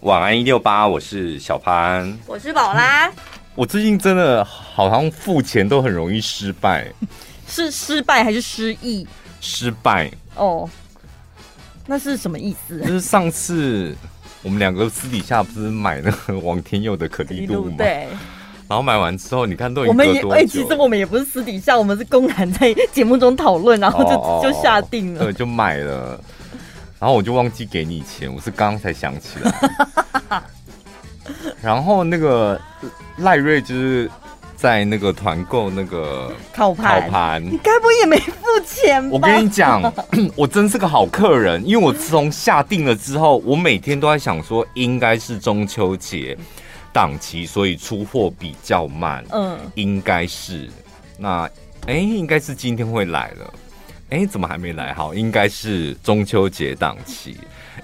晚安一六八，我是小潘，我是宝拉。我最近真的好像付钱都很容易失败，是失败还是失忆？失败哦，那是什么意思？就是上次我们两个私底下不是买那个王天佑的可丽露吗？对。然后买完之后，你看都已经我们也哎，其实我们也不是私底下，我们是公然在节目中讨论，然后就就下定了，对，就买了。然后我就忘记给你钱，我是刚刚才想起来。然后那个赖瑞就是在那个团购那个烤盘，烤盘，你该不会也没付钱吧？我跟你讲，我真是个好客人，因为我自从下定了之后，我每天都在想说，应该是中秋节档期，所以出货比较慢。嗯，应该是。那哎，应该是今天会来了。哎，怎么还没来？好，应该是中秋节档期，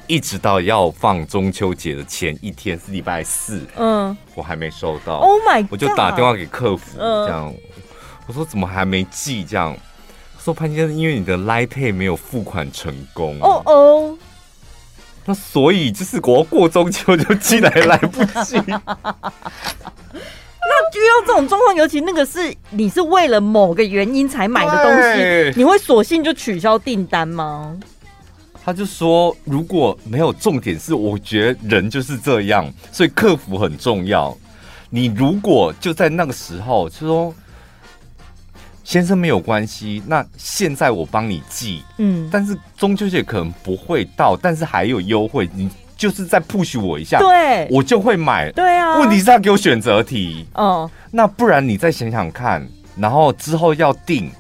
一直到要放中秋节的前一天是礼拜四，嗯，我还没收到。Oh my God！我就打电话给客服，这样，我说怎么还没寄？这样，说潘先生，因为你的 Line Pay 没有付款成功。哦哦，那所以就是我要过中秋就寄来来不及。遇到这种状况，尤其那个是你是为了某个原因才买的东西，你会索性就取消订单吗？他就说如果没有重点是，我觉得人就是这样，所以客服很重要。你如果就在那个时候就说先生没有关系，那现在我帮你寄，嗯，但是中秋节可能不会到，但是还有优惠，你。就是再 push 我一下，对，我就会买。对啊，问题是他给我选择题。嗯，那不然你再想想看，然后之后要定，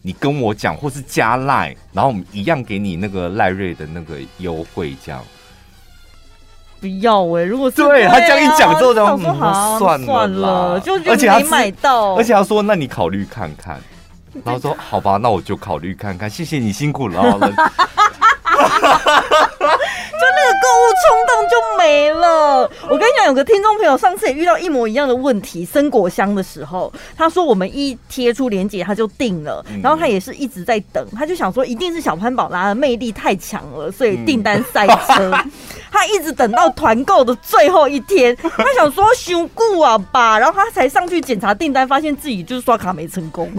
你跟我讲，或是加赖，然后我们一样给你那个赖瑞的那个优惠，这样。不要哎、欸，如果是对他这样一讲之后，就算了算了，就而且没买到，而且他说，那你考虑看看，然后说好吧，那我就考虑看看，谢谢你辛苦了。就那个购物冲动就没了。我跟你讲，有个听众朋友上次也遇到一模一样的问题，生果箱的时候，他说我们一贴出链接他就定了，然后他也是一直在等，他就想说一定是小潘宝拉的魅力太强了，所以订单塞车。他一直等到团购的最后一天，他想说修固啊吧，然后他才上去检查订单，发现自己就是刷卡没成功。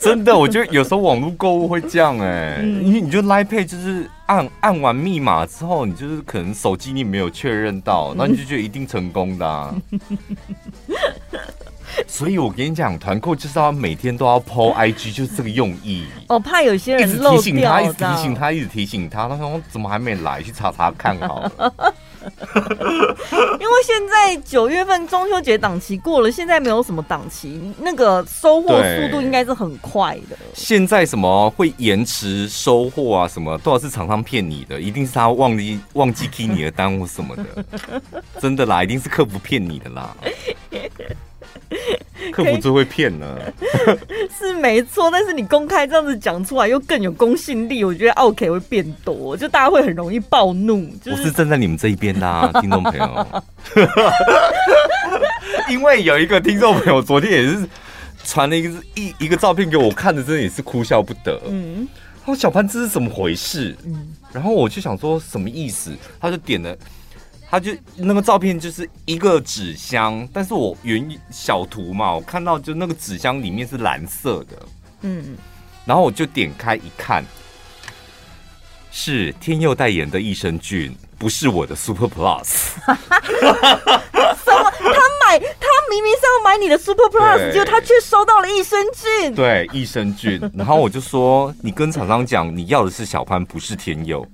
真的，我觉得有时候网络购物会这样哎、欸，因为你就 Line Pay 就是按按完密码之后，你就是可能手机你没有确认到，那你就觉得一定成功的、啊。所以我跟你讲，团购就是要每天都要 po IG，就是这个用意。我、哦、怕有些人一直提醒他，一直提醒他，一直提醒他，他说怎么还没来？去查查看好了。因为现在九月份中秋节档期过了，现在没有什么档期，那个收货速度应该是很快的。现在什么会延迟收货啊？什么多少是厂商骗你的？一定是他忘记忘记 key 你的单或什么的，真的啦，一定是客服骗你的啦。客服最会骗了，是没错，但是你公开这样子讲出来又更有公信力，我觉得 OK 会变多，就大家会很容易暴怒。就是、我是站在你们这一边的、啊，听众朋友。因为有一个听众朋友昨天也是传了一个一一个照片给我看的，真的也是哭笑不得。嗯，他说小潘这是怎么回事？嗯，然后我就想说什么意思，他就点了。他就那个照片就是一个纸箱，但是我原小图嘛，我看到就那个纸箱里面是蓝色的，嗯，然后我就点开一看，是天佑代言的益生菌，不是我的 Super Plus。什么？他买他明明是要买你的 Super Plus，结果他却收到了益生菌。对，益生菌。然后我就说，你跟厂商讲，你要的是小潘，不是天佑。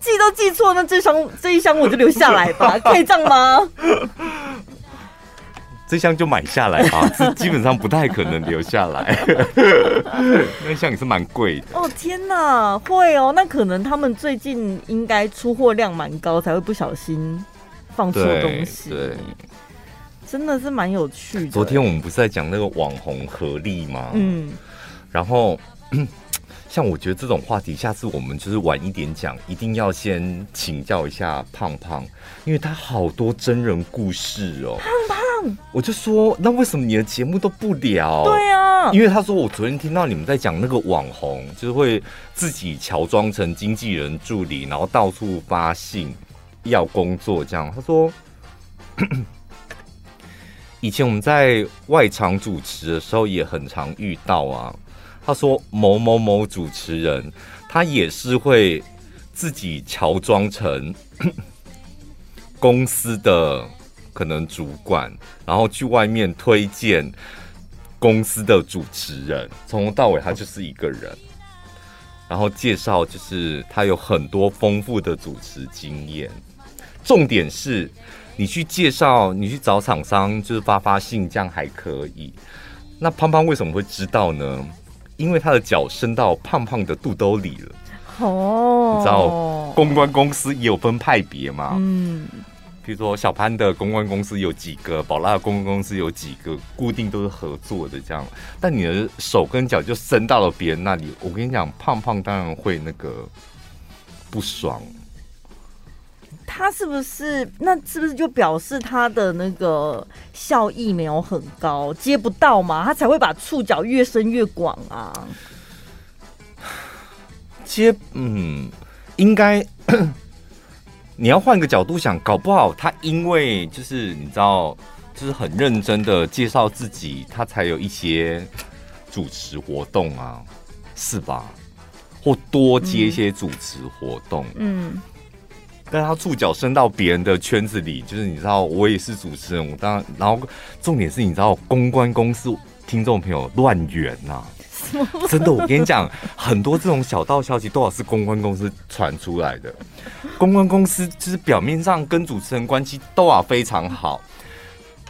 记都记错，那这箱这一箱我就留下来吧，可以这样吗？这箱就买下来吧，这基本上不太可能留下来。那箱也是蛮贵的。哦天哪，会哦，那可能他们最近应该出货量蛮高，才会不小心放错东西。对。对真的是蛮有趣的。昨天我们不是在讲那个网红合力吗？嗯，然后像我觉得这种话题，下次我们就是晚一点讲，一定要先请教一下胖胖，因为他好多真人故事哦。胖胖，我就说，那为什么你的节目都不聊？对啊。因为他说我昨天听到你们在讲那个网红，就是会自己乔装成经纪人助理，然后到处发信要工作这样。他说，以前我们在外场主持的时候也很常遇到啊。他说某某某主持人，他也是会自己乔装成 公司的可能主管，然后去外面推荐公司的主持人，从头到尾他就是一个人，然后介绍就是他有很多丰富的主持经验。重点是，你去介绍，你去找厂商，就是发发信这样还可以。那胖胖为什么会知道呢？因为他的脚伸到胖胖的肚兜里了。哦，你知道公关公司也有分派别嘛？嗯。比如说小潘的公关公司有几个，宝拉的公关公司有几个，固定都是合作的这样。但你的手跟脚就伸到了别人那里，我跟你讲，胖胖当然会那个不爽。他是不是？那是不是就表示他的那个效益没有很高，接不到嘛？他才会把触角越伸越广啊。接，嗯，应该。你要换个角度想，搞不好他因为就是你知道，就是很认真的介绍自己，他才有一些主持活动啊，是吧？或多接一些主持活动，嗯，但他触角伸到别人的圈子里，就是你知道，我也是主持人，我当然，然后重点是你知道，公关公司听众朋友乱源呐。真的，我跟你讲，很多这种小道消息都是公关公司传出来的。公关公司就是表面上跟主持人关系都啊非常好，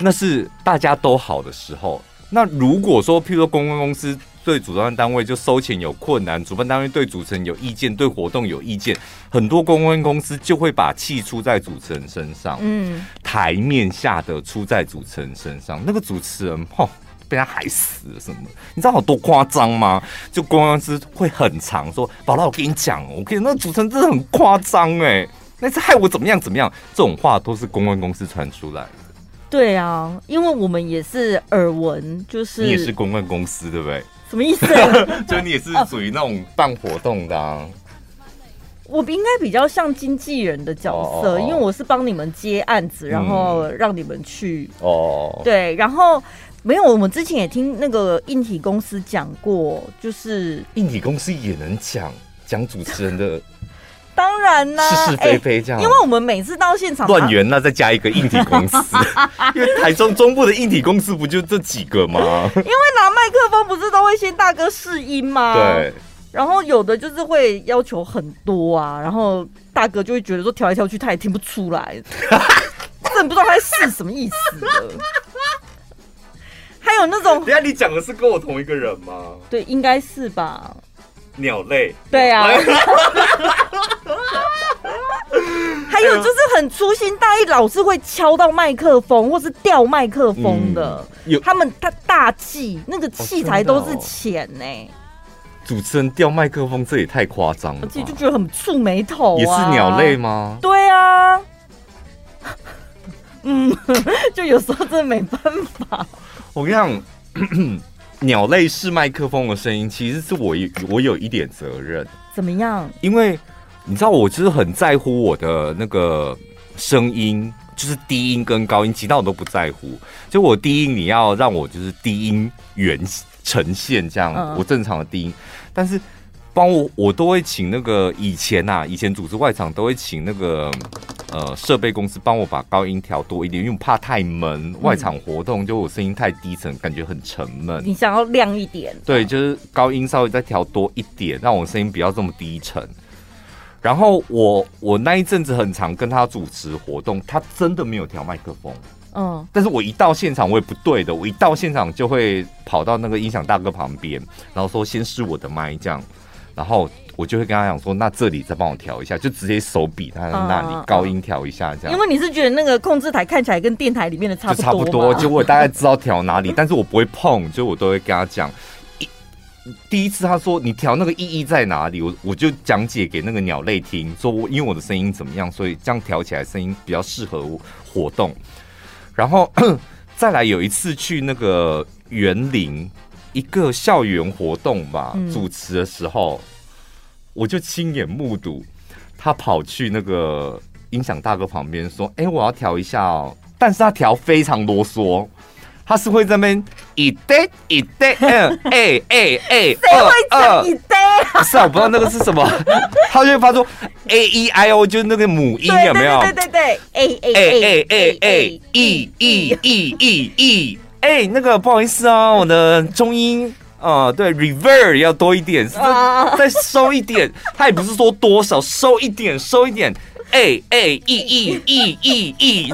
那是大家都好的时候。那如果说，譬如说公关公司对主办单位就收钱有困难，主办单位对主持人有意见，对活动有意见，很多公关公司就会把气出在主持人身上。嗯，台面下的出在主持人身上，那个主持人吼。被他害死了什么？你知道有多夸张吗？就公关公司会很长说：“宝拉，我跟你讲，我跟你那主持人真的很夸张哎，那次害我怎么样怎么样？”这种话都是公关公司传出来的。对啊，因为我们也是耳闻，就是你也是公关公司，对不对？什么意思？就你也是属于那种办活动的啊。我应该比较像经纪人的角色，因为我是帮你们接案子，然后让你们去哦。对，然后。没有，我们之前也听那个硬体公司讲过，就是硬体公司也能讲讲主持人的，当然啦，是是非非这样。因为我们每次到现场乱源，那再加一个硬体公司，因为台中中部的硬体公司不就这几个吗？因为拿麦克风不是都会先大哥试音吗？对。然后有的就是会要求很多啊，然后大哥就会觉得说调来调去他也听不出来，真不知道他在试什么意思。还有那种，等下你讲的是跟我同一个人吗？对，应该是吧。鸟类，对啊。还有就是很粗心大意，老是会敲到麦克风，或是掉麦克风的。嗯、有他们他大忌，那个器材都是钱呢、欸哦哦。主持人掉麦克风，这也太夸张了。而且就觉得很触眉头、啊。也是鸟类吗？对啊。嗯，就有时候真的没办法。我跟你讲，鸟类是麦克风的声音，其实是我我有一点责任。怎么样？因为你知道，我就是很在乎我的那个声音，就是低音跟高音，其他我都不在乎。就我低音，你要让我就是低音原呈现这样，嗯、我正常的低音，但是。帮我，我都会请那个以前呐、啊，以前组织外场都会请那个呃设备公司帮我把高音调多一点，因为我怕太闷。外场活动就我声音太低沉，感觉很沉闷。你想要亮一点？对，就是高音稍微再调多一点，让我声音不要这么低沉。然后我我那一阵子很常跟他主持活动，他真的没有调麦克风。嗯，但是我一到现场我也不对的，我一到现场就会跑到那个音响大哥旁边，然后说先试我的麦这样。然后我就会跟他讲说，那这里再帮我调一下，就直接手比他那里高音调一下，这样。因为你是觉得那个控制台看起来跟电台里面的差不多，差不多，就我大概知道调哪里，但是我不会碰，就我都会跟他讲。一第一次他说你调那个意义在哪里，我我就讲解给那个鸟类听，说我因为我的声音怎么样，所以这样调起来声音比较适合活动。然后 再来有一次去那个园林。一个校园活动吧，嗯、主持的时候，我就亲眼目睹他跑去那个音响大哥旁边说：“哎、欸，我要调一下哦。”但是他调非常啰嗦，他是会在那边一堆一堆，嗯，哎哎哎，谁会讲一堆啊？是啊，我不知道那个是什么，他就会发出 a e i o，就是那个母音有没有？对对对对，a a a a a e e e e e。哎，那个不好意思啊，我的中音啊，对，reverb 要多一点，是 再收一点。他也不是说多少，收一点，收一点。哎哎，e e e e e，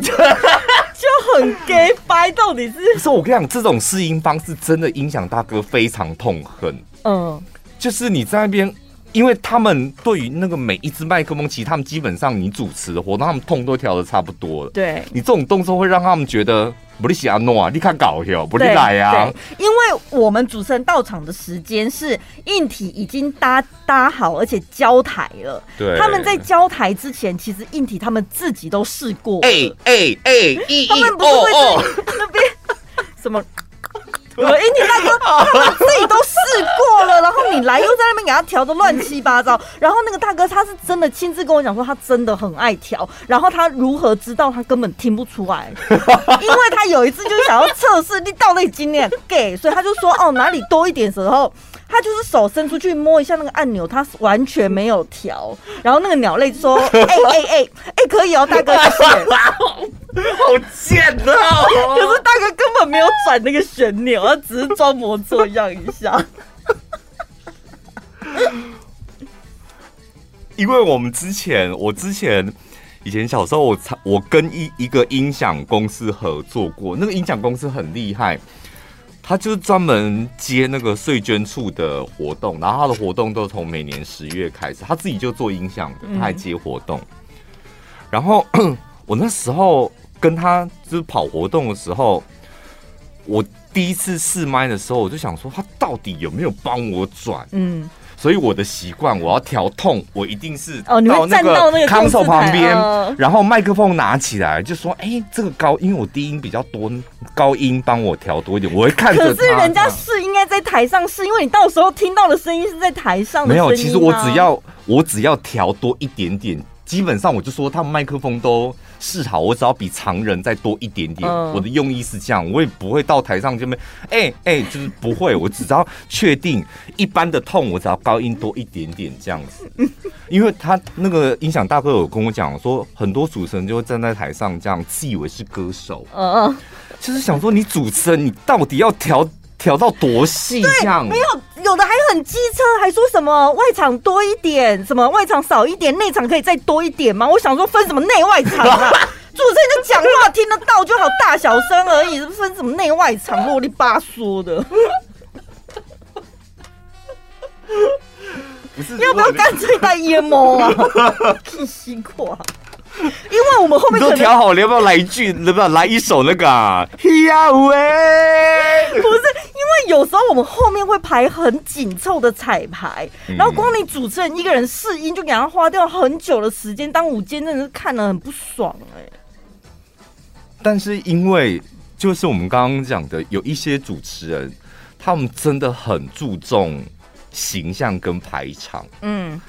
就很 gay 掰，到底是？不是我跟你讲，这种试音方式真的音响大哥非常痛恨。嗯，就是你在那边。因为他们对于那个每一只麦克风，其实他们基本上你主持的活动，他们痛都调的差不多了。对，你这种动作会让他们觉得不利西亚诺啊，你看搞笑，不利来啊。因为我们主持人到场的时间是硬体已经搭搭好，而且交台了。对，他们在交台之前，其实硬体他们自己都试过。哎哎哎，他们不是会在那边什么？我说：“哎，你大哥 他们自己都试过了，然后你来又在那边给他调的乱七八糟。然后那个大哥他是真的亲自跟我讲说，他真的很爱调。然后他如何知道他根本听不出来？因为他有一次就是想要测试你到底今天给，所以他就说哦哪里多一点时候，他就是手伸出去摸一下那个按钮，他完全没有调。然后那个鸟类就说：哎哎哎哎，可以哦，大哥谢谢。”好贱啊、哦，可是大哥根本没有转那个旋钮，他只是装模作样一下。因为我们之前，我之前以前小时候我，我我跟一一个音响公司合作过，那个音响公司很厉害，他就是专门接那个税捐处的活动，然后他的活动都从每年十月开始，他自己就做音响的，他还接活动，然后我那时候。跟他就是跑活动的时候，我第一次试麦的时候，我就想说他到底有没有帮我转？嗯，所以我的习惯，我要调痛，我一定是哦，你会站到那个 console 旁边，然后麦克风拿起来，就说：“哎，这个高，因为我低音比较多，高音帮我调多一点。”我会看着。可是人家是应该在台上试，因为你到时候听到的声音是在台上的。没有，其实我只要我只要调多一点点，基本上我就说他们麦克风都。试好，我只要比常人再多一点点。嗯、我的用意是这样，我也不会到台上就没，哎、欸、哎、欸，就是不会。我只要确定一般的痛，我只要高音多一点点这样子。因为他那个音响大哥有跟我讲说，很多主持人就会站在台上这样，自以为是歌手。嗯嗯，就是想说你主持人，你到底要调？调到多细？这样没有，有的还很机车，还说什么外场多一点，什么外场少一点，内场可以再多一点吗？我想说分什么内外场啊？主持人就讲话听得到就好，大小声而已，分什么内外场，啰里吧嗦的。不是，要不要干脆戴 EMO 啊？太辛苦啊！因为我们后面都调好了，要不要来一句？要不要来一首那个啊？呀喂！不是，因为有时候我们后面会排很紧凑的彩排，嗯、然后光你主持人一个人试音，就给他花掉很久的时间。当午间真的是看了很不爽哎、欸。但是因为就是我们刚刚讲的，有一些主持人，他们真的很注重形象跟排场。嗯。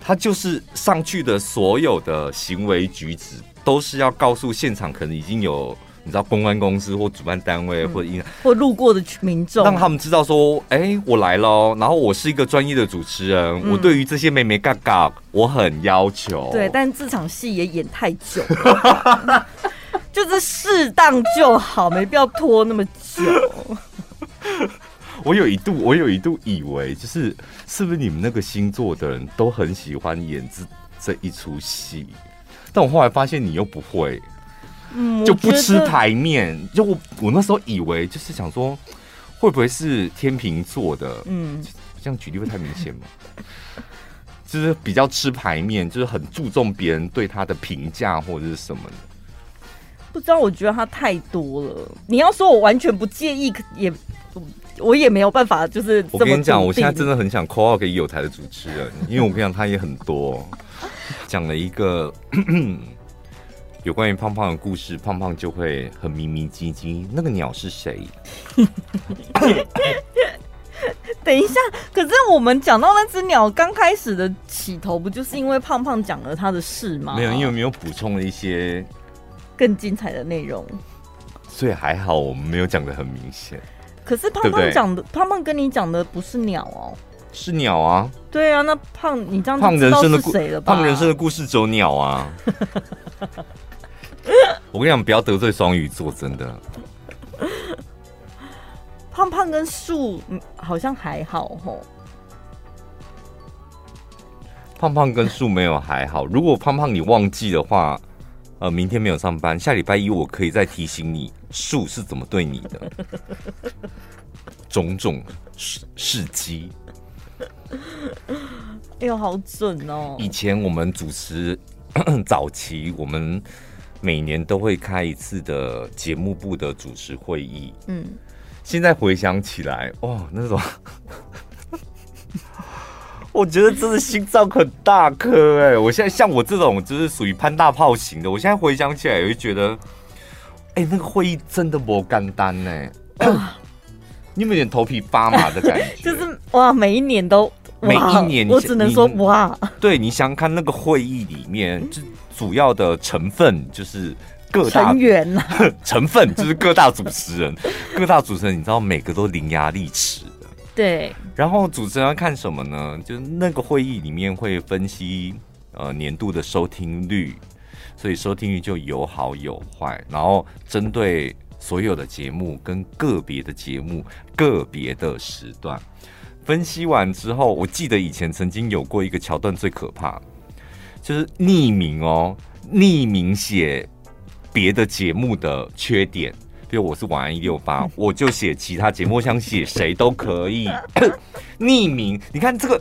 他就是上去的所有的行为举止，都是要告诉现场可能已经有你知道公关公司或主办单位或者或路过的民众，让他们知道说，哎、欸，我来了，然后我是一个专业的主持人，嗯、我对于这些妹妹嘎嘎我很要求。对，但这场戏也演太久了，就是适当就好，没必要拖那么久。我有一度，我有一度以为，就是是不是你们那个星座的人都很喜欢演这这一出戏？但我后来发现你又不会，嗯，就不吃牌面。就我我那时候以为，就是想说，会不会是天秤座的？嗯，这样举例会太明显吗？就是比较吃牌面，就是很注重别人对他的评价或者是什么的。不知道，我觉得他太多了。你要说我完全不介意，也。我也没有办法，就是我跟你讲，我现在真的很想 call out 给有台的主持人，因为我跟你讲，他也很多讲了一个有关于胖胖的故事，胖胖就会很迷迷唧唧。那个鸟是谁？等一下，可是我们讲到那只鸟刚开始的起头，不就是因为胖胖讲了他的事吗？没有，因为没有补充了一些更精彩的内容，所以还好我们没有讲的很明显。可是胖胖讲的，胖胖跟你讲的不是鸟哦，是鸟啊。对啊，那胖你这样胖人生的谁了？胖人生的故事只有鸟啊。我跟你讲，不要得罪双鱼座，真的。胖胖跟树好像还好吼。胖胖跟树没有还好。如果胖胖你忘记的话，呃，明天没有上班，下礼拜一我可以再提醒你，树是怎么对你的，种种事事迹。哎呦，好准哦！以前我们主持 早期我们。每年都会开一次的节目部的主持会议。嗯，现在回想起来，哇，那种，我觉得真的心脏很大颗哎！我现在像我这种就是属于潘大炮型的，我现在回想起来也会觉得，哎，那个会议真的不简单呢。你有没有点头皮发麻的感觉？就是哇，每一年都，每一年，我只能说哇。对，你想想看那个会议里面就。主要的成分就是各大成员 成分就是各大主持人，各大主持人，你知道每个都伶牙俐齿的。对。然后主持人要看什么呢？就是那个会议里面会分析呃年度的收听率，所以收听率就有好有坏。然后针对所有的节目跟个别的节目个别的时段分析完之后，我记得以前曾经有过一个桥段最可怕。就是匿名哦，匿名写别的节目的缺点，比如我是晚安一六八，我就写其他节目，我想写谁都可以。匿名，你看这个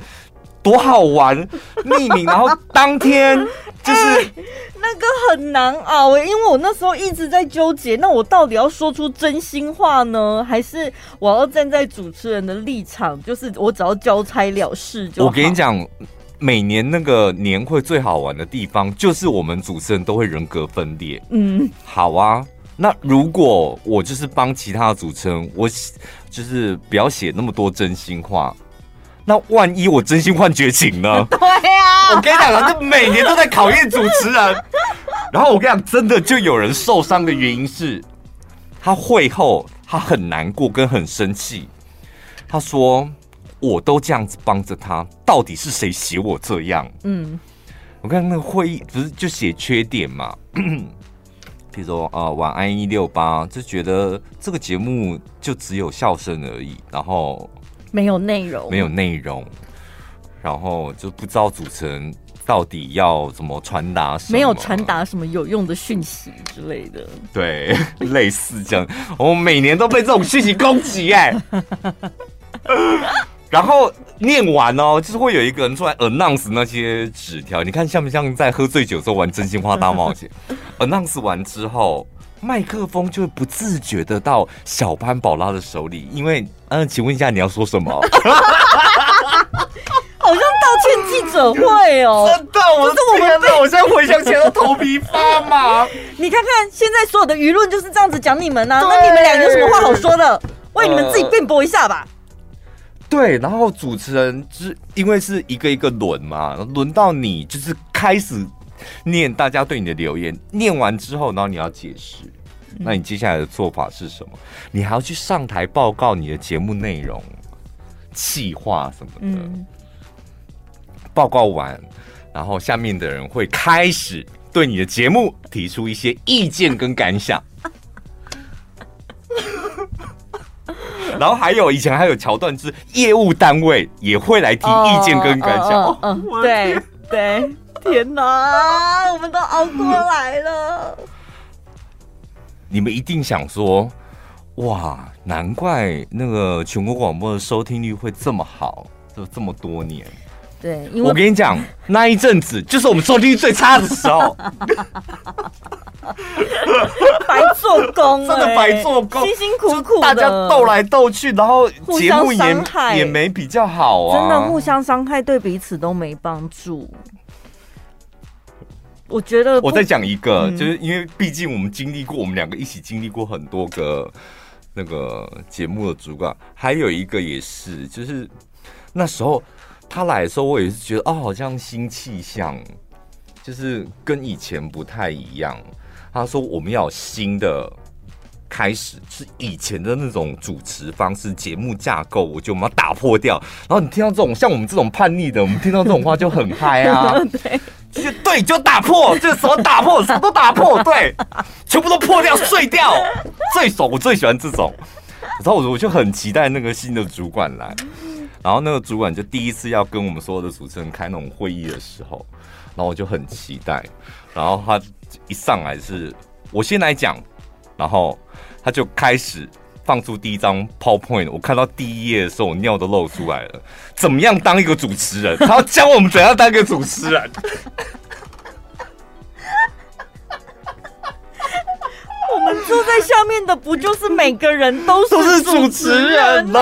多好玩，匿名，然后当天就是、欸、那个很难熬，因为我那时候一直在纠结，那我到底要说出真心话呢，还是我要站在主持人的立场，就是我只要交差了事就好。我跟你讲。每年那个年会最好玩的地方，就是我们主持人都会人格分裂。嗯，好啊。那如果我就是帮其他的主持人，我就是不要写那么多真心话。那万一我真心换绝情呢？对呀，我跟你讲啊，这每年都在考验主持人。然后我跟你讲，真的就有人受伤的原因是，他会后他很难过跟很生气。他说。我都这样子帮着他，到底是谁写我这样？嗯，我看那个会议不是就写缺点嘛？比如说啊、呃，晚安一六八就觉得这个节目就只有笑声而已，然后没有内容，没有内容，然后就不知道主持人到底要怎么传达什么，没有传达什么有用的讯息之类的。对，类似这样，我每年都被这种讯息攻击哎。然后念完哦，就是会有一个人出来 announce 那些纸条，你看像不像在喝醉酒之后玩真心话大冒险？announce 完之后，麦克风就会不自觉的到小潘宝拉的手里，因为嗯，请问一下你要说什么？好像道歉记者会哦，真的，我是我们的，我现在回想起来都头皮发麻。你看看现在所有的舆论就是这样子讲你们呢、啊，那你们俩有什么话好说的？为你们自己辩驳一下吧。对，然后主持人就是因为是一个一个轮嘛，轮到你就是开始念大家对你的留言，念完之后，然后你要解释，那你接下来的做法是什么？你还要去上台报告你的节目内容、企划什么的。嗯。报告完，然后下面的人会开始对你的节目提出一些意见跟感想。然后还有以前还有桥段，是业务单位也会来提意见跟感想。嗯，对对，天哪，我们都熬过来了。你们一定想说，哇，难怪那个全国广播的收听率会这么好，就这么多年。对，我跟你讲，那一阵子就是我们收听率最差的时候。白做工，真的白做工，辛辛苦苦，大家斗来斗去，然后节目也也没比较好啊，真的互相伤害，对彼此都没帮助。我觉得我再讲一个，嗯、就是因为毕竟我们经历过，我们两个一起经历过很多个那个节目的主管，还有一个也是，就是那时候他来的时候，我也是觉得哦，好像新气象，就是跟以前不太一样。他说我们要有新的。开始是以前的那种主持方式、节目架构，我就把它打破掉。然后你听到这种像我们这种叛逆的，我们听到这种话就很嗨啊！对，就对，就打破，就什么打破，什么都打破，对，全部都破掉、碎掉，最爽，我最喜欢这种。然后我我就很期待那个新的主管来，然后那个主管就第一次要跟我们所有的主持人开那种会议的时候，然后我就很期待。然后他一上来是我先来讲，然后。他就开始放出第一张 PowerPoint，我看到第一页的时候，我尿都漏出来了。怎么样当一个主持人？他要教我们怎样当一个主持人。我们坐在下面的不就是每个人都是 都是主持人吗？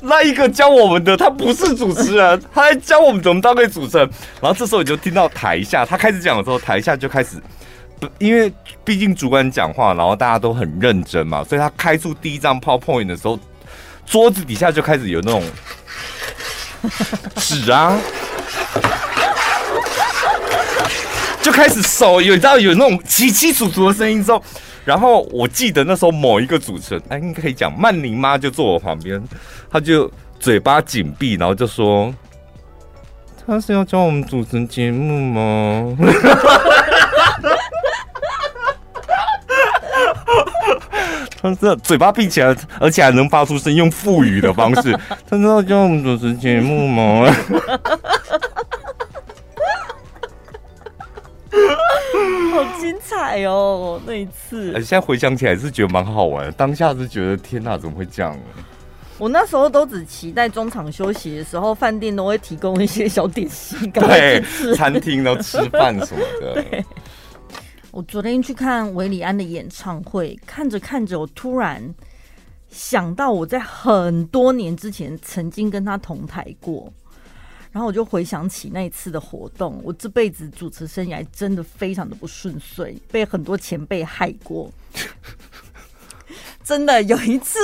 那一个教我们的他不是主持人，他还教我们怎么当个主持人。然后这时候你就听到台下他开始讲的时候，台下就开始。因为毕竟主管讲话，然后大家都很认真嘛，所以他开出第一张 PowerPoint 的时候，桌子底下就开始有那种纸啊，就开始手有你知道有那种窸窸窣窣的声音之后，然后我记得那时候某一个主持人，哎，应该可以讲曼宁妈就坐我旁边，他就嘴巴紧闭，然后就说：“他是要教我们主持节目吗？” 他这嘴巴闭起来，而且还能发出声，用腹语的方式。他知道叫我们主持节目吗？好精彩哦！那一次，现在回想起来是觉得蛮好玩。当下是觉得天哪，怎么会这样？我那时候都只期待中场休息的时候，饭店都会提供一些小点心，对，餐厅都吃饭什么的。对。我昨天去看韦礼安的演唱会，看着看着，我突然想到我在很多年之前曾经跟他同台过，然后我就回想起那一次的活动。我这辈子主持生涯真的非常的不顺遂，被很多前辈害过。真的有一次，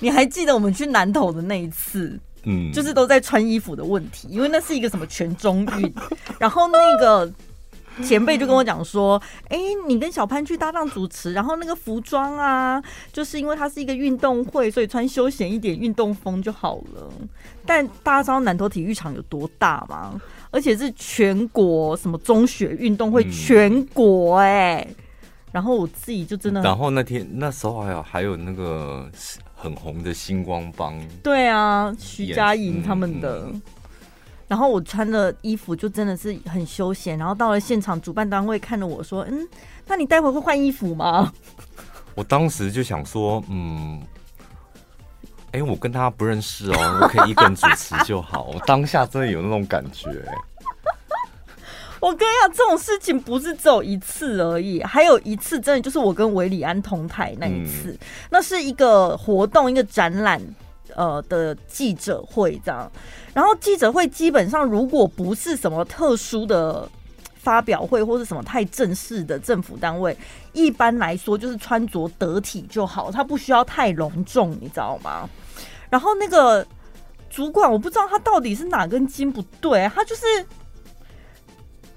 你还记得我们去南投的那一次？嗯，就是都在穿衣服的问题，因为那是一个什么全中运，然后那个。前辈就跟我讲说：“哎、欸，你跟小潘去搭档主持，然后那个服装啊，就是因为它是一个运动会，所以穿休闲一点，运动风就好了。但大家知道南投体育场有多大吗？而且是全国什么中学运动会，全国哎、欸。然后我自己就真的……然后那天那时候还有还有那个很红的星光帮，对啊，徐佳莹他们的。嗯”嗯然后我穿的衣服就真的是很休闲，然后到了现场，主办单位看着我说：“嗯，那你待会会换衣服吗？” 我当时就想说：“嗯，哎，我跟他不认识哦，我可以一个人主持就好。”我当下真的有那种感觉。我跟你讲，这种事情不是只有一次而已，还有一次真的就是我跟韦礼安同台那一次，嗯、那是一个活动，一个展览。呃的记者会这样，然后记者会基本上如果不是什么特殊的发表会或是什么太正式的政府单位，一般来说就是穿着得体就好，他不需要太隆重，你知道吗？然后那个主管我不知道他到底是哪根筋不对，他就是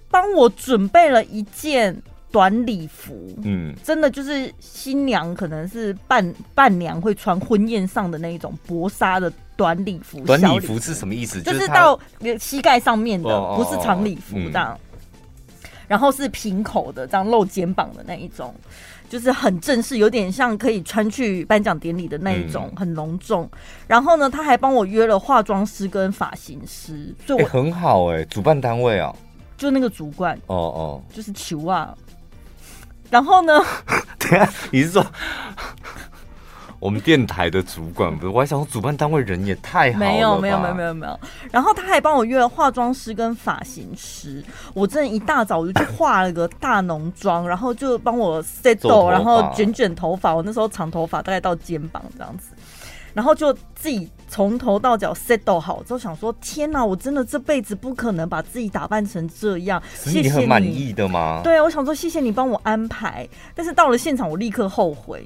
帮我准备了一件。短礼服，嗯，真的就是新娘可能是伴伴娘会穿婚宴上的那一种薄纱的短礼服。短礼服是什么意思？就是到膝盖上面的，不是长礼服这样。然后是平口的，这样露肩膀的那一种，就是很正式，有点像可以穿去颁奖典礼的那一种，很隆重。然后呢，他还帮我约了化妆师跟发型师，所以我很好哎，主办单位啊，就那个主管哦哦，就是球啊。然后呢？等下，你是说我们电台的主管不是？我还想说主办单位人也太好了。没有，没有，没有，没有，没有。然后他还帮我约了化妆师跟发型师。我真的一大早我就去化了个大浓妆，然后就帮我 set 然后卷卷头发。我那时候长头发，大概到肩膀这样子。然后就自己从头到脚 settle 好之后，想说天哪，我真的这辈子不可能把自己打扮成这样。谢谢你，你很满意的吗？对啊，我想说谢谢你帮我安排，但是到了现场我立刻后悔，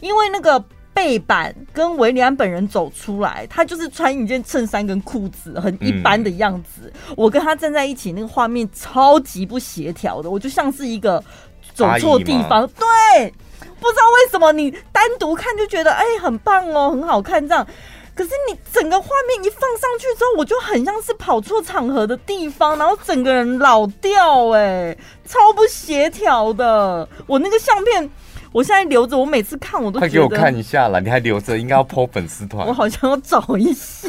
因为那个。背板跟韦礼安本人走出来，他就是穿一件衬衫跟裤子，很一般的样子。嗯、我跟他站在一起，那个画面超级不协调的，我就像是一个走错地方。对，不知道为什么你单独看就觉得哎、欸、很棒哦，很好看这样，可是你整个画面一放上去之后，我就很像是跑错场合的地方，然后整个人老掉、欸，哎，超不协调的。我那个相片。我现在留着，我每次看我都快给我看一下了，你还留着，应该要 po 粉丝团。我好像要找一下。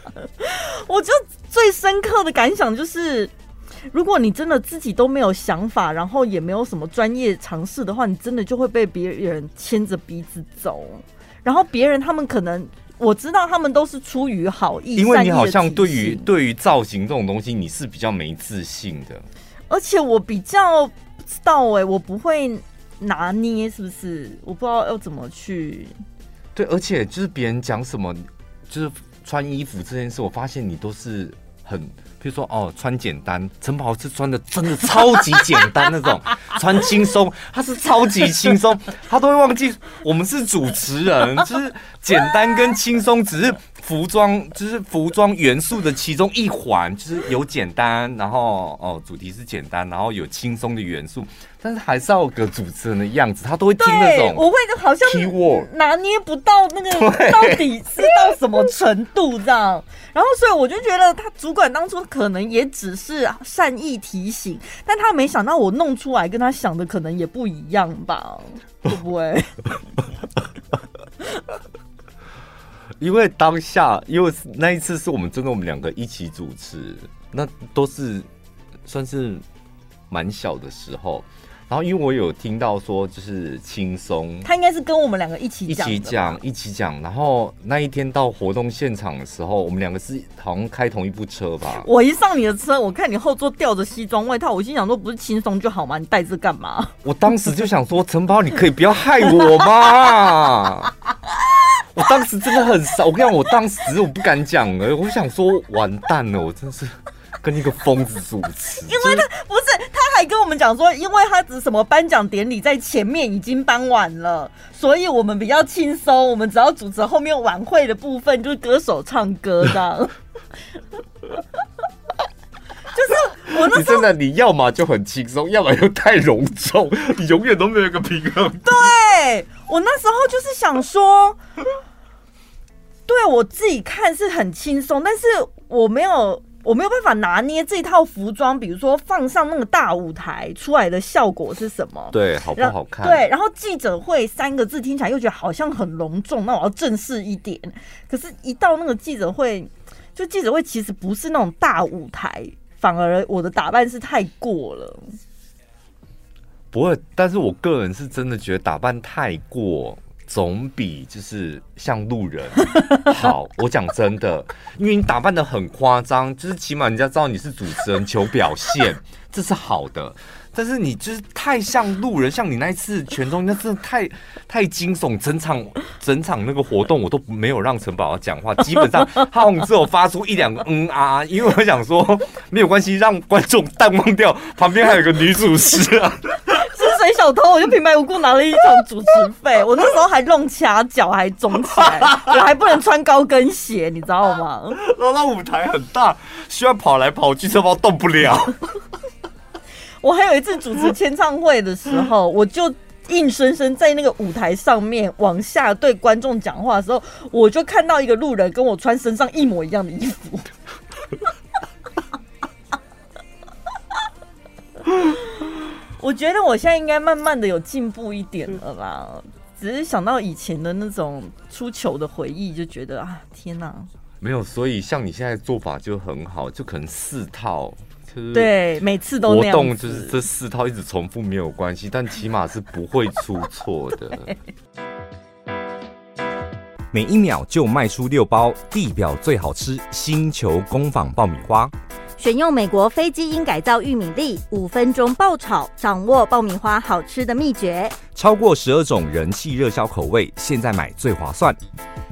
我就最深刻的感想就是，如果你真的自己都没有想法，然后也没有什么专业尝试的话，你真的就会被别人牵着鼻子走。然后别人他们可能我知道他们都是出于好意，因为你好像对于对于造型这种东西你是比较没自信的，而且我比较不知道哎、欸，我不会。拿捏是不是？我不知道要怎么去。对，而且就是别人讲什么，就是穿衣服这件事，我发现你都是很，比如说哦，穿简单，陈宝是穿的真的超级简单那种，穿轻松，他是超级轻松，他都会忘记我们是主持人，就是简单跟轻松只是。服装就是服装元素的其中一环，就是有简单，然后哦，主题是简单，然后有轻松的元素，但是还是要有个主持人的样子，他都会听那种。我会好像拿捏不到那个到底是到什么程度这样，然后所以我就觉得他主管当初可能也只是善意提醒，但他没想到我弄出来跟他想的可能也不一样吧？会不会？因为当下，因为那一次是我们真的我们两个一起主持，那都是算是蛮小的时候。然后因为我有听到说就是轻松，他应该是跟我们两个一起一起讲一起讲。然后那一天到活动现场的时候，我们两个是好像开同一部车吧。我一上你的车，我看你后座吊着西装外套，我心想说不是轻松就好吗？你带这干嘛？我当时就想说，陈宝，你可以不要害我吗？我当时真的很傻，我跟你讲，我当时我不敢讲了。我想说，完蛋了，我真是跟一个疯子主持。因为他不是，他还跟我们讲说，因为他什么颁奖典礼在前面已经颁完了，所以我们比较轻松，我们只要主持后面晚会的部分，就是歌手唱歌这样。就是我那时候，你真的，你要么就很轻松，要么又太隆重，你永远都没有一个平衡。对，我那时候就是想说。对我自己看是很轻松，但是我没有我没有办法拿捏这套服装，比如说放上那个大舞台出来的效果是什么？对，好不好看？对，然后记者会三个字听起来又觉得好像很隆重，那我要正式一点。可是，一到那个记者会，就记者会其实不是那种大舞台，反而我的打扮是太过了。不会，但是我个人是真的觉得打扮太过。总比就是像路人 好。我讲真的，因为你打扮得很夸张，就是起码人家知道你是主持人，求表现，这是好的。但是你就是太像路人，像你那一次全中，那真的太太惊悚，整场整场那个活动我都没有让陈宝讲话，基本上他好像只有发出一两个嗯啊，因为我想说没有关系，让观众淡忘掉旁边还有个女主持啊。水小偷，我就平白无故拿了一场主持费。我那时候还弄掐脚，还肿起来，我还不能穿高跟鞋，你知道吗？然后那舞台很大，需要跑来跑去，车包动不了。我还有一次主持签唱会的时候，我就硬生生在那个舞台上面往下对观众讲话的时候，我就看到一个路人跟我穿身上一模一样的衣服。我觉得我现在应该慢慢的有进步一点了啦，只是想到以前的那种出糗的回忆，就觉得啊，天哪！没有，所以像你现在做法就很好，就可能四套，就是对，每次都活动就是这四套一直重复没有关系，但起码是不会出错的。每一秒就卖出六包地表最好吃星球工坊爆米花。选用美国非基因改造玉米粒，五分钟爆炒，掌握爆米花好吃的秘诀。超过十二种人气热销口味，现在买最划算。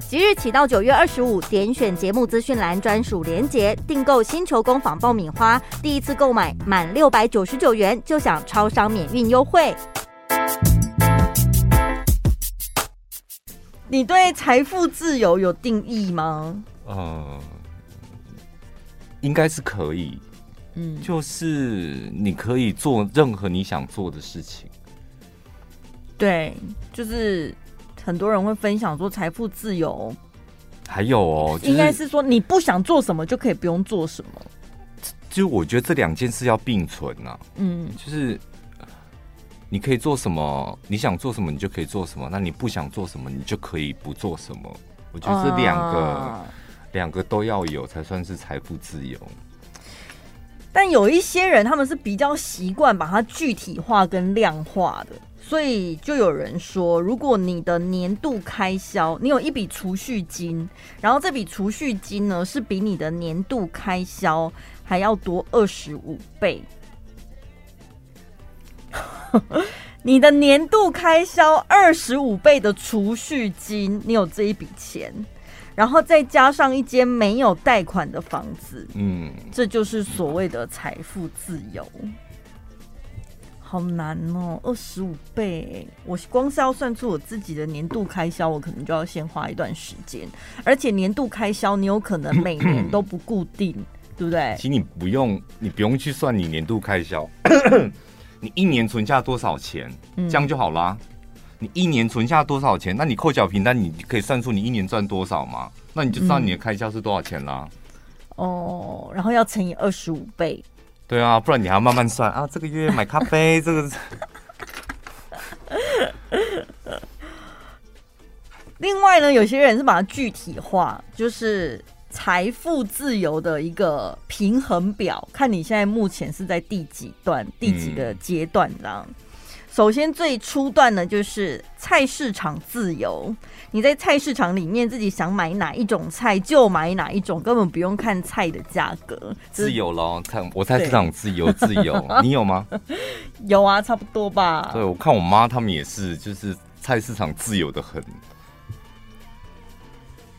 即日起到九月二十五，点选节目资讯栏专属连结，订购星球工坊爆米花，第一次购买满六百九十九元就享超商免运优惠。你对财富自由有定义吗？呃，应该是可以。嗯，就是你可以做任何你想做的事情。对，就是很多人会分享说财富自由，还有哦，应该是说你不想做什么就可以不用做什么。就我觉得这两件事要并存呐。嗯，就是你可以做什么，你想做什么你就可以做什么，那你不想做什么你就可以不做什么。我觉得这两个、啊、两个都要有才算是财富自由。但有一些人他们是比较习惯把它具体化跟量化的。所以就有人说，如果你的年度开销，你有一笔储蓄金，然后这笔储蓄金呢是比你的年度开销还要多二十五倍。你的年度开销二十五倍的储蓄金，你有这一笔钱，然后再加上一间没有贷款的房子，嗯，这就是所谓的财富自由。好难哦，二十五倍！我光是要算出我自己的年度开销，我可能就要先花一段时间。而且年度开销，你有可能每年都不固定，对不对？其实你不用，你不用去算你年度开销，你一年存下多少钱，这样就好啦。你一年存下多少钱，那你扣缴凭单，你可以算出你一年赚多少嘛？那你就知道你的开销是多少钱啦。哦，然后要乘以二十五倍。对啊，不然你还要慢慢算啊。这个月买咖啡，这个。另外呢，有些人是把它具体化，就是财富自由的一个平衡表，看你现在目前是在第几段、第几个阶段这样。嗯首先，最初段呢，就是菜市场自由。你在菜市场里面自己想买哪一种菜就买哪一种，根本不用看菜的价格，自由咯。菜我菜市场自由自由，你有吗？有啊，差不多吧。对，我看我妈他们也是，就是菜市场自由的很。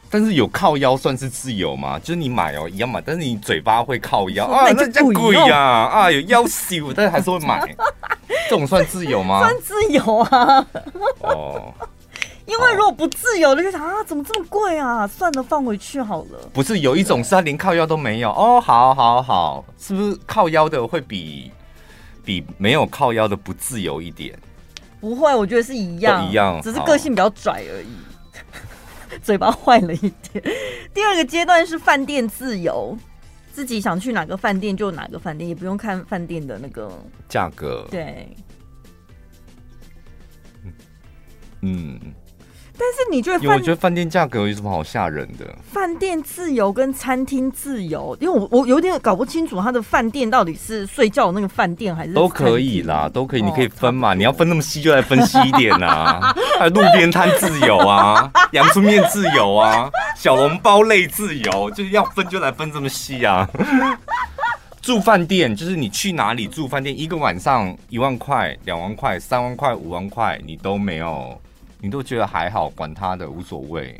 但是有靠腰算是自由吗？就是你买哦，一样买，但是你嘴巴会靠腰 啊，那叫贵呀啊，有腰修，但是还是会买。这种算自由吗？算自由啊！哦，因为如果不自由的就想啊，怎么这么贵啊？算了，放回去好了。不是有一种是他连靠腰都没有哦，好好好，是不是靠腰的会比比没有靠腰的不自由一点？不会，我觉得是一样，一样，只是个性比较拽而已，嘴巴坏了一点。第二个阶段是饭店自由。自己想去哪个饭店就哪个饭店，也不用看饭店的那个价格。对，嗯。但是你觉得？我觉得饭店价格有什么好吓人的？饭店自由跟餐厅自由，因为我我有点搞不清楚，他的饭店到底是睡觉的那个饭店还是都可以啦，都可以，你可以分嘛。你要分那么细，就来分细一点啊。还有路边摊自由啊，阳春面自由啊，小笼包类自由，就是要分就来分这么细啊。住饭店就是你去哪里住饭店，一个晚上一万块、两万块、三万块、五万块，你都没有。你都觉得还好，管他的无所谓。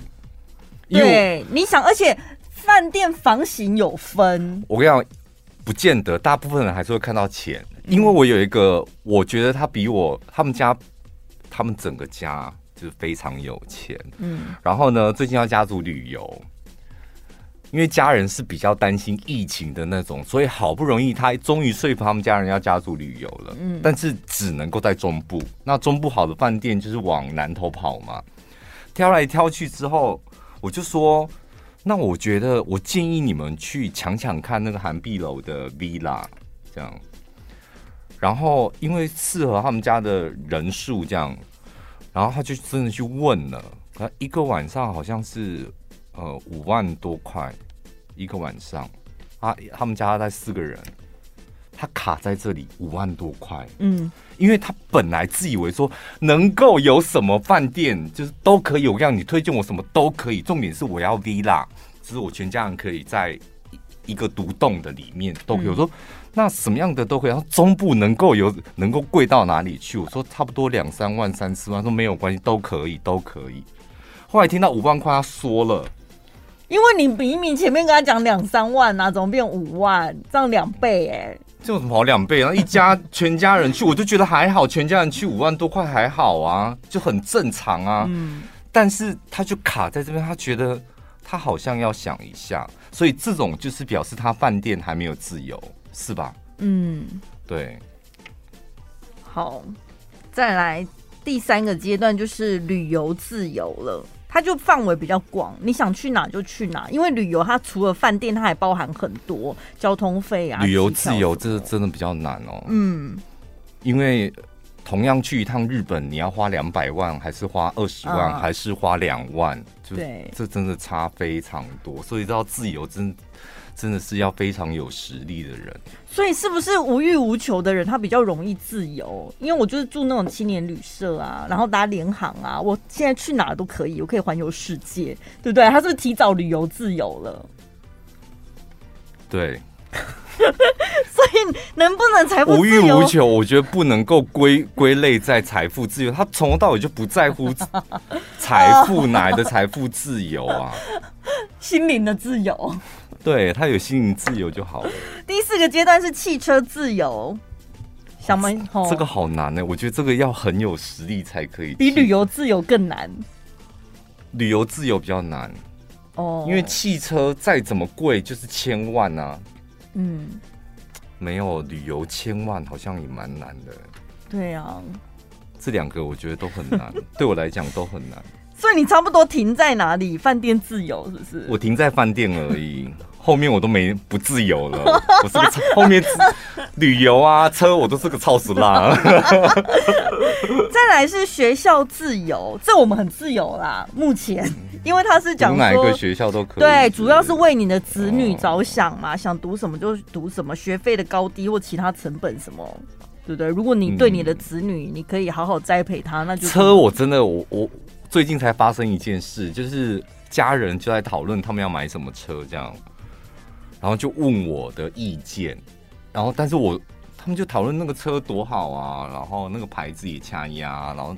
对，你想，而且饭店房型有分。我跟你讲，不见得，大部分人还是会看到钱。因为我有一个，我觉得他比我，他们家，他们整个家就是非常有钱。嗯，然后呢，最近要家族旅游。因为家人是比较担心疫情的那种，所以好不容易他终于说服他们家人要家族旅游了。嗯，但是只能够在中部。那中部好的饭店就是往南头跑嘛。挑来挑去之后，我就说，那我觉得我建议你们去抢抢看那个韩碧楼的 villa，这样。然后因为适合他们家的人数这样，然后他就真的去问了，他一个晚上好像是。呃，五万多块一个晚上，啊，他们家在四个人，他卡在这里五万多块，嗯，因为他本来自以为说能够有什么饭店就是都可以，我让你推荐我什么都可以，重点是我要 villa，就是我全家人可以在一个独栋的里面都可以。我说那什么样的都可以，然后中部能够有能够贵到哪里去？我说差不多两三万、三四万，说没有关系，都可以，都可以。后来听到五万块，他说了，因为你明明前面跟他讲两三万啊，怎么变五万？这样两倍哎、欸，这有什么好两倍？然后一家全家人去，我就觉得还好，全家人去五万多块还好啊，就很正常啊。嗯，但是他就卡在这边，他觉得他好像要想一下，所以这种就是表示他饭店还没有自由，是吧？嗯，对。好，再来第三个阶段就是旅游自由了。它就范围比较广，你想去哪就去哪，因为旅游它除了饭店，它还包含很多交通费啊。旅游自由这真的比较难哦。嗯，因为同样去一趟日本，你要花两百万，还是花二十万，还是花两万？就，这真的差非常多。所以，知道自由真。真的是要非常有实力的人，所以是不是无欲无求的人，他比较容易自由？因为我就是住那种青年旅社啊，然后搭联航啊，我现在去哪儿都可以，我可以环游世界，对不对？他是不是提早旅游自由了？对，所以能不能财富无欲无求？我觉得不能够归归类在财富自由，他从头到尾就不在乎 财富 哪来的财富自由啊，心灵的自由。对，他有心灵自由就好了。第四个阶段是汽车自由，想吗？这个好难呢，我觉得这个要很有实力才可以。比旅游自由更难。旅游自由比较难哦，因为汽车再怎么贵就是千万啊。嗯，没有旅游千万好像也蛮难的。对啊，这两个我觉得都很难，对我来讲都很难。所以你差不多停在哪里？饭店自由是不是？我停在饭店而已，后面我都没不自由了。我是个后面旅游啊，车我都是个超时啦。再来是学校自由，这我们很自由啦。目前，因为他是讲说哪一个学校都可以，对，主要是为你的子女着想嘛，想读什么就读什么，学费的高低或其他成本什么，对不对？如果你对你的子女，你可以好好栽培他，那就车我真的我我。最近才发生一件事，就是家人就在讨论他们要买什么车，这样，然后就问我的意见，然后但是我他们就讨论那个车多好啊，然后那个牌子也掐压，然后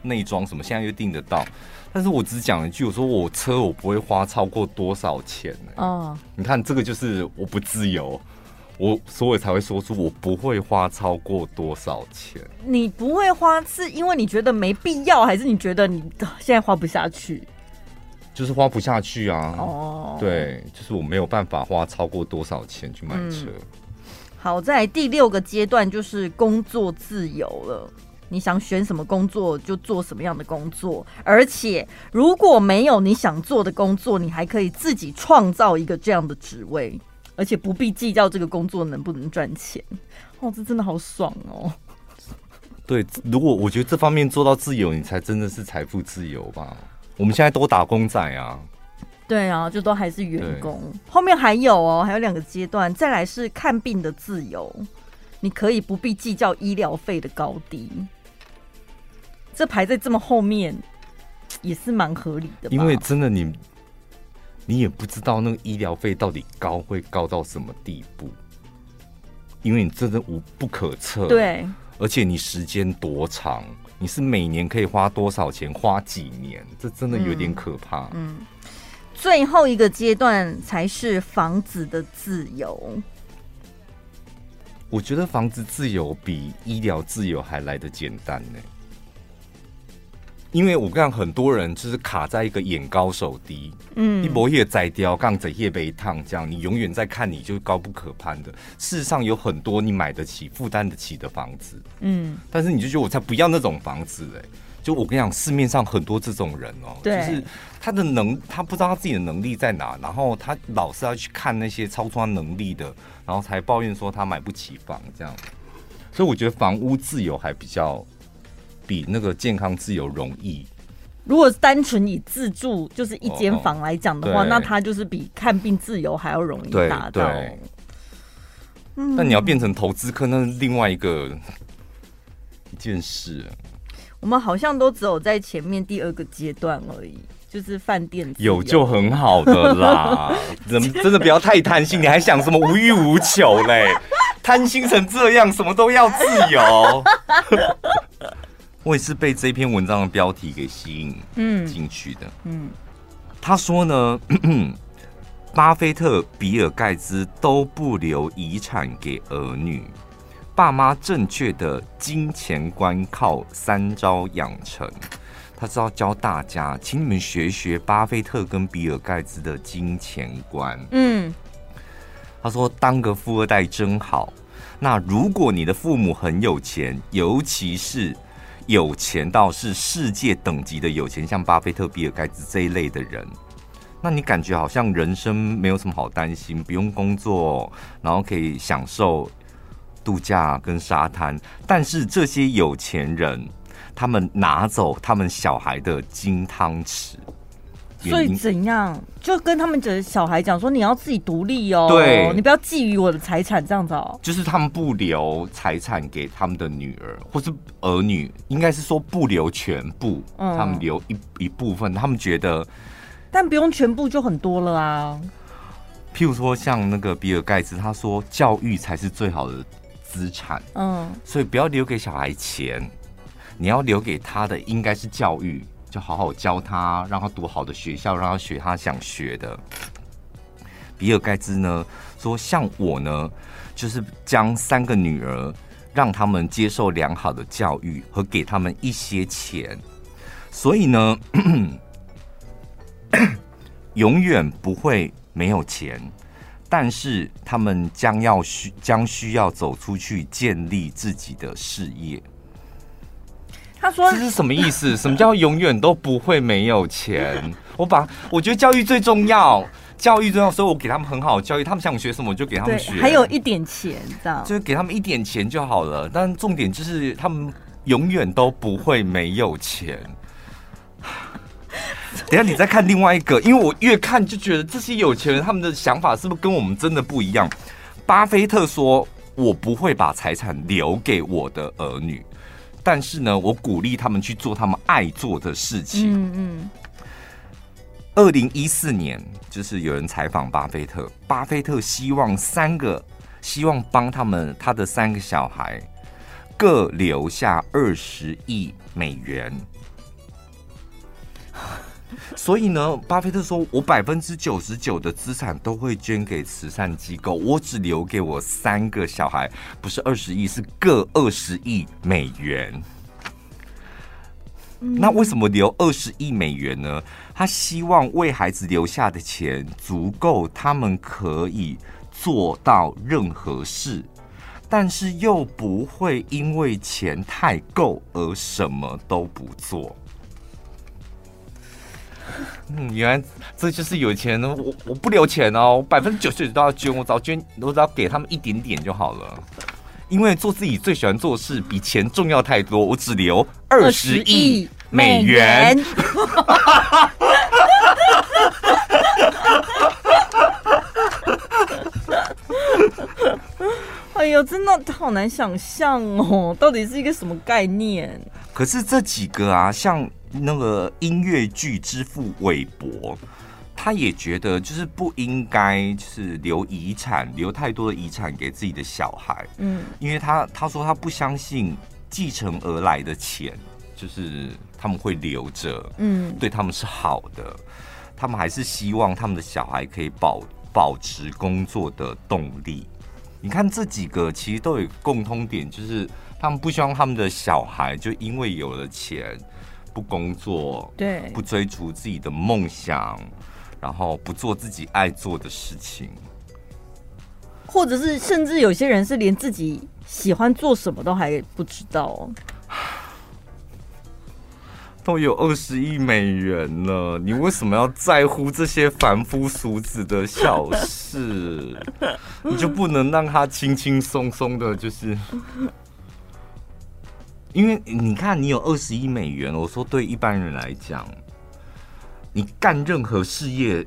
内装什么现在又订得到，但是我只讲一句，我说我车我不会花超过多少钱呢？哦，你看这个就是我不自由。我所以才会说出我不会花超过多少钱。你不会花是因为你觉得没必要，还是你觉得你现在花不下去？就是花不下去啊。哦，对，就是我没有办法花超过多少钱去买车。嗯、好，在第六个阶段就是工作自由了。你想选什么工作就做什么样的工作，而且如果没有你想做的工作，你还可以自己创造一个这样的职位。而且不必计较这个工作能不能赚钱，哦，这真的好爽哦！对，如果我觉得这方面做到自由，你才真的是财富自由吧？我们现在都打工仔啊，对啊，就都还是员工。后面还有哦，还有两个阶段，再来是看病的自由，你可以不必计较医疗费的高低。这排在这么后面，也是蛮合理的，因为真的你。你也不知道那个医疗费到底高会高到什么地步，因为你真的无不可测。对，而且你时间多长，你是每年可以花多少钱，花几年，这真的有点可怕。嗯，嗯，最后一个阶段才是房子的自由。我觉得房子自由比医疗自由还来得简单呢。因为我看很多人就是卡在一个眼高手低，嗯，一波叶摘掉，杠子叶被烫，这样你永远在看你就高不可攀的。事实上有很多你买得起、负担得起的房子，嗯，但是你就觉得我才不要那种房子哎、欸。就我跟你讲，市面上很多这种人哦、喔，就是他的能，他不知道他自己的能力在哪，然后他老是要去看那些超出他能力的，然后才抱怨说他买不起房这样。所以我觉得房屋自由还比较。比那个健康自由容易。如果单纯以自住就是一间房来讲的话，哦、那它就是比看病自由还要容易达到。嗯，但你要变成投资客，那是另外一个一件事。我们好像都只有在前面第二个阶段而已。就是饭店有就很好的啦，真真的不要太贪心，你还想什么无欲无求嘞？贪心成这样，什么都要自由。我也是被这篇文章的标题给吸引，嗯，进去的。嗯，他说呢，巴菲特、比尔盖茨都不留遗产给儿女，爸妈正确的金钱观靠三招养成。他知道教大家，请你们学学巴菲特跟比尔盖茨的金钱观。嗯，他说当个富二代真好。那如果你的父母很有钱，尤其是有钱到是世界等级的有钱，像巴菲特、比尔盖茨这一类的人，那你感觉好像人生没有什么好担心，不用工作，然后可以享受度假跟沙滩。但是这些有钱人。他们拿走他们小孩的金汤匙，所以怎样就跟他们的小孩讲说，你要自己独立哦，对，你不要觊觎我的财产这样子哦。就是他们不留财产给他们的女儿或是儿女，应该是说不留全部，嗯，他们留一一部分，他们觉得，但不用全部就很多了啊。譬如说像那个比尔盖茨，他说教育才是最好的资产，嗯，所以不要留给小孩钱。你要留给他的应该是教育，就好好教他，让他读好的学校，让他学他想学的。比尔盖茨呢说，像我呢，就是将三个女儿，让他们接受良好的教育和给他们一些钱，所以呢，永远不会没有钱，但是他们将要需将需要走出去建立自己的事业。他说：“这是什么意思？什么叫永远都不会没有钱？我把我觉得教育最重要，教育重要，所以我给他们很好的教育。他们想学什么，我就给他们学。还有一点钱，这样就是给他们一点钱就好了。但重点就是他们永远都不会没有钱。等下你再看另外一个，因为我越看就觉得这些有钱人他们的想法是不是跟我们真的不一样？巴菲特说：‘我不会把财产留给我的儿女。’但是呢，我鼓励他们去做他们爱做的事情。嗯嗯。二零一四年，就是有人采访巴菲特，巴菲特希望三个，希望帮他们他的三个小孩各留下二十亿美元。所以呢，巴菲特说：“我百分之九十九的资产都会捐给慈善机构，我只留给我三个小孩，不是二十亿，是各二十亿美元。嗯。那为什么留二十亿美元呢？他希望为孩子留下的钱足够他们可以做到任何事，但是又不会因为钱太够而什么都不做。”嗯，原来这就是有钱人。我我不留钱哦，百分之九十九都要捐，我只要捐，我只要给他们一点点就好了。因为做自己最喜欢做的事比钱重要太多，我只留二十亿美元。美元 哎呦，真的好难想象哦，到底是一个什么概念？可是这几个啊，像。那个音乐剧之父韦伯，他也觉得就是不应该就是留遗产，留太多的遗产给自己的小孩。嗯，因为他他说他不相信继承而来的钱就是他们会留着，嗯，对他们是好的。他们还是希望他们的小孩可以保保持工作的动力。你看这几个其实都有共通点，就是他们不希望他们的小孩就因为有了钱。不工作，对，不追逐自己的梦想，然后不做自己爱做的事情，或者是甚至有些人是连自己喜欢做什么都还不知道。哦 都有二十亿美元了，你为什么要在乎这些凡夫俗子的小事？你就不能让他轻轻松松的，就是？因为你看，你有二十亿美元，我说对一般人来讲，你干任何事业，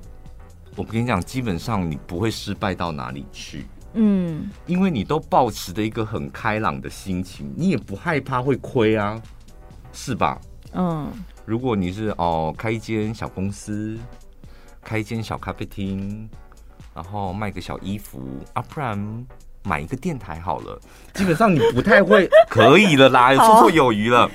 我跟你讲，基本上你不会失败到哪里去。嗯，因为你都保持着一个很开朗的心情，你也不害怕会亏啊，是吧？嗯，如果你是哦开一间小公司，开一间小咖啡厅，然后卖个小衣服啊，不然买一个电台好了。基本上你不太会，可以了啦，绰绰有余了，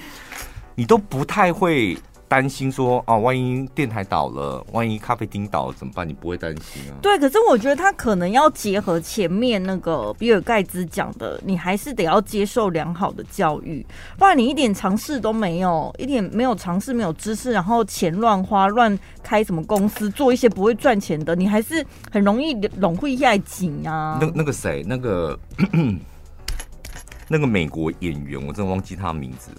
你都不太会。担心说啊，万一电台倒了，万一咖啡厅倒了怎么办？你不会担心啊？对，可是我觉得他可能要结合前面那个比尔盖茨讲的，你还是得要接受良好的教育，不然你一点尝试都没有，一点没有尝试，没有知识，然后钱乱花，乱开什么公司，做一些不会赚钱的，你还是很容易拢会下紧啊。那那个谁，那个 那个美国演员，我真的忘记他的名字。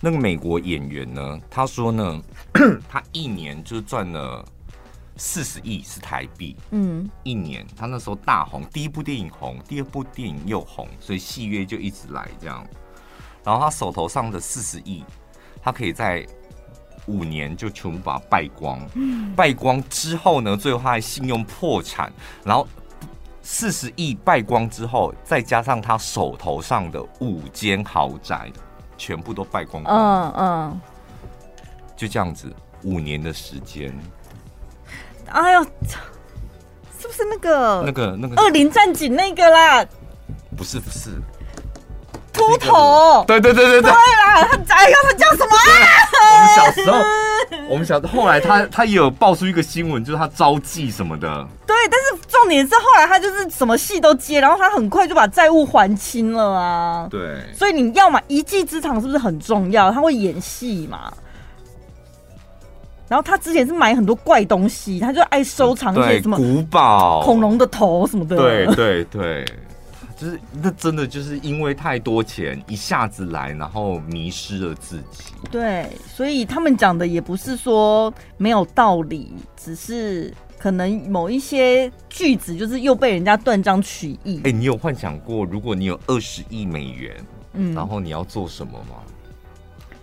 那个美国演员呢？他说呢，他一年就赚了四十亿是台币。嗯，一年他那时候大红，第一部电影红，第二部电影又红，所以戏约就一直来这样。然后他手头上的四十亿，他可以在五年就全部把它败光。嗯，败光之后呢，最后他还信用破产。然后四十亿败光之后，再加上他手头上的五间豪宅。全部都败光光，嗯嗯，就这样子，五年的时间。哎呦，是不是那个那个那个恶灵战警那个啦？不是不是，秃头。对对对对对。对啦，哎呀，他叫什么啊？我们小时候，我们小时候，后来他他也有爆出一个新闻，就是他招妓什么的。对，但是重点是后来他就是什么戏都接，然后他很快就把债务还清了啊。对，所以你要嘛一技之长是不是很重要？他会演戏嘛？然后他之前是买很多怪东西，他就爱收藏一些什么古堡、恐龙的头什么的。对对对，就是那真的就是因为太多钱一下子来，然后迷失了自己。对，所以他们讲的也不是说没有道理，只是。可能某一些句子就是又被人家断章取义。哎，你有幻想过，如果你有二十亿美元，嗯，然后你要做什么吗？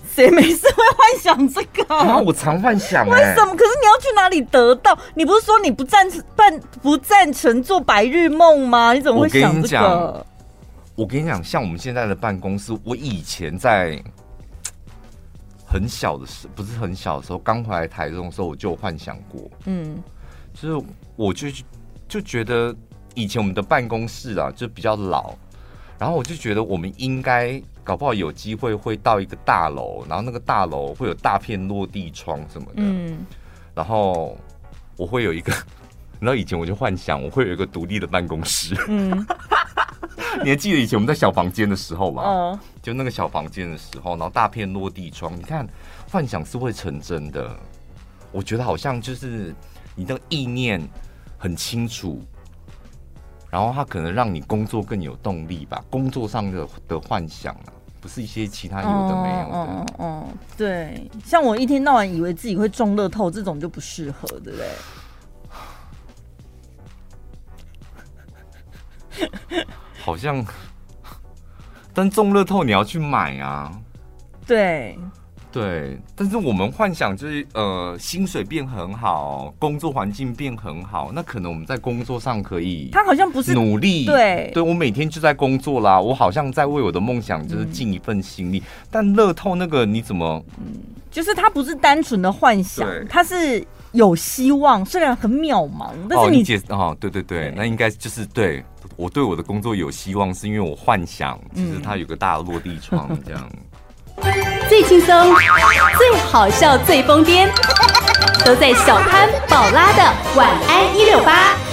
谁没事会幻想这个啊？我常幻想。为什么？可是你要去哪里得到？你不是说你不赞成办不赞成做白日梦吗？你怎么会想这个？我跟你讲，像我们现在的办公室，我以前在很小的时候，不是很小的时候，刚回来台中的时候，我就有幻想过，嗯。就是，我就就觉得以前我们的办公室啊，就比较老，然后我就觉得我们应该搞不好有机会会到一个大楼，然后那个大楼会有大片落地窗什么的，嗯，然后我会有一个，然后以前我就幻想我会有一个独立的办公室，嗯，你还记得以前我们在小房间的时候吗？哦，就那个小房间的时候，然后大片落地窗，你看幻想是会成真的，我觉得好像就是。你的意念很清楚，然后它可能让你工作更有动力吧。工作上的的幻想啊，不是一些其他有的没有的。嗯嗯，对，像我一天到晚以为自己会中乐透，这种就不适合，对不对？好像，但中乐透你要去买啊。对。对，但是我们幻想就是呃，薪水变很好，工作环境变很好，那可能我们在工作上可以，他好像不是努力，对，对我每天就在工作啦，我好像在为我的梦想就是尽一份心力。嗯、但乐透那个你怎么，嗯，就是他不是单纯的幻想，他是有希望，虽然很渺茫，但是你，解哦，对对对，对。那应该就是对我对我的工作有希望，是因为我幻想其实它有个大的落地窗这样。最轻松、最好笑、最疯癫，都在小潘宝拉的晚安一六八。